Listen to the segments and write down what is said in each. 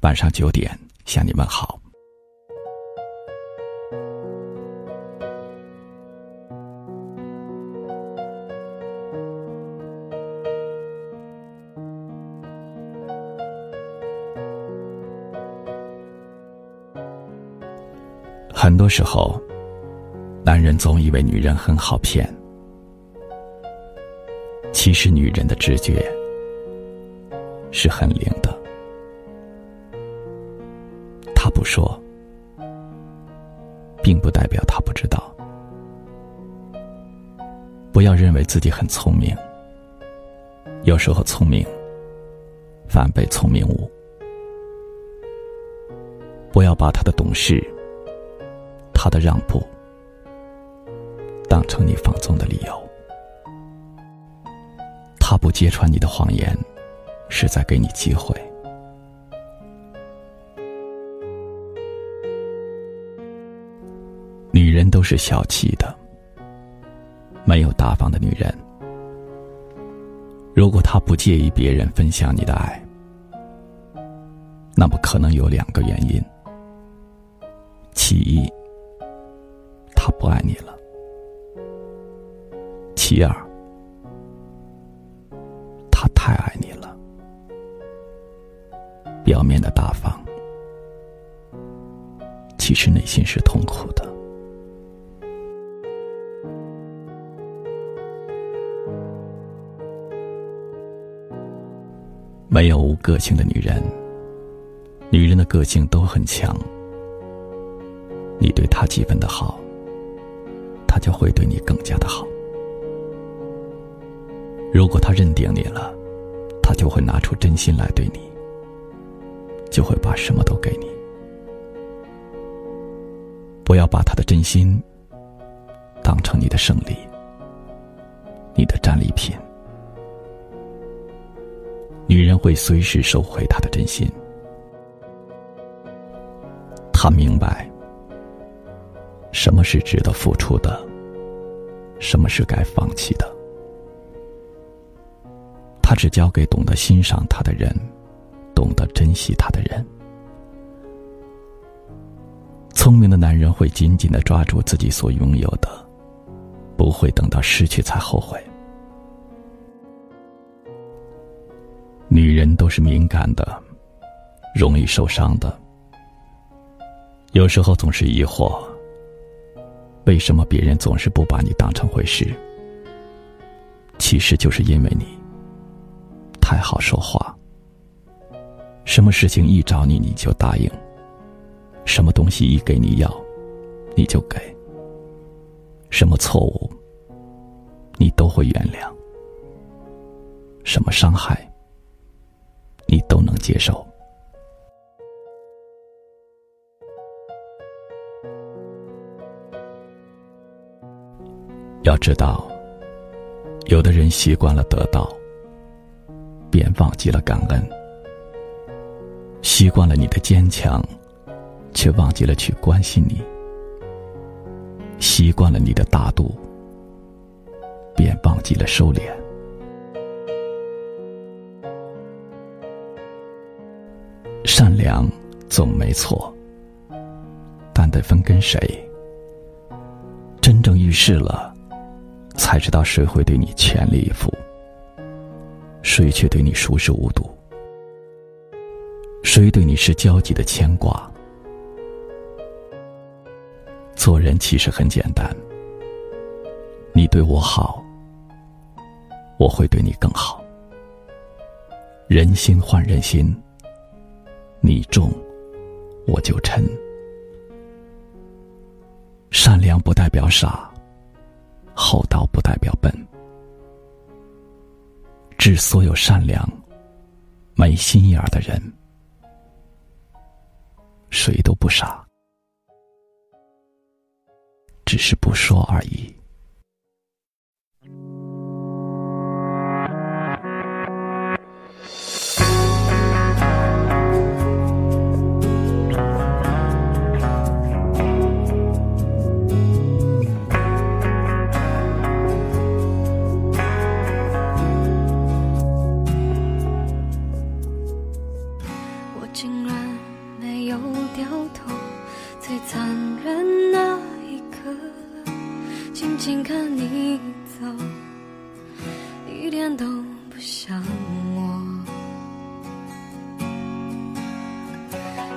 晚上九点向你问好。很多时候，男人总以为女人很好骗，其实女人的直觉是很灵说，并不代表他不知道。不要认为自己很聪明，有时候聪明反被聪明误。不要把他的懂事。他的让步，当成你放纵的理由。他不揭穿你的谎言，是在给你机会。都是小气的，没有大方的女人。如果她不介意别人分享你的爱，那么可能有两个原因：其一。他不爱你了。其二，他太爱你了。表面的大方，其实内心是痛苦的。没有无个性的女人，女人的个性都很强。你对她几分的好。她就会对你更加的好。如果她认定你了，她就会拿出真心来对你，就会把什么都给你。不要把他的真心当成你的胜利，你的战利品。女人会随时收回他的真心，她明白。什么是值得付出的？什么是该放弃的？他只交给懂得欣赏他的人，懂得珍惜他的人。聪明的男人会紧紧的抓住自己所拥有的，不会等到失去才后悔。女人都是敏感的，容易受伤的，有时候总是疑惑。为什么别人总是不把你当成回事？其实就是因为你太好说话，什么事情一找你你就答应，什么东西一给你要，你就给，什么错误你都会原谅，什么伤害接受。要知道，有的人习惯了得到，便忘记了感恩；习惯了你的坚强，却忘记了去关心你；习惯了你的大度，便忘记了收敛。善良总没错，但得分跟谁。真正遇事了。才知道谁会对你全力以赴，谁却对你熟视无睹，谁对你是焦急的牵挂。做人其实很简单，你对我好，我会对你更好。人心换人心，你重，我就沉。善良不代表傻。厚道不代表笨，致所有善良、没心眼儿的人，谁都不傻，只是不说而已。然没有掉头，最残忍那一刻，静静看你走，一点都不像我。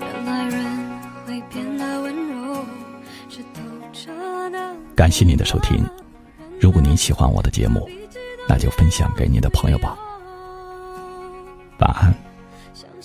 原来人会变得温柔，是透彻的。感谢您的收听，如果您喜欢我的节目，那就分享给你的朋友吧。晚安。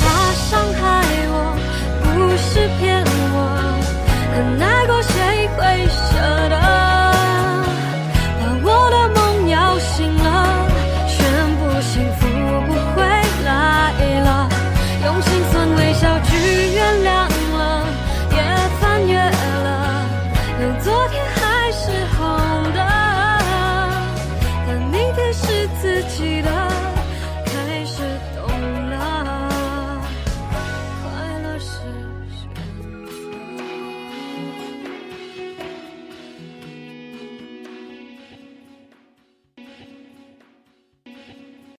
爬上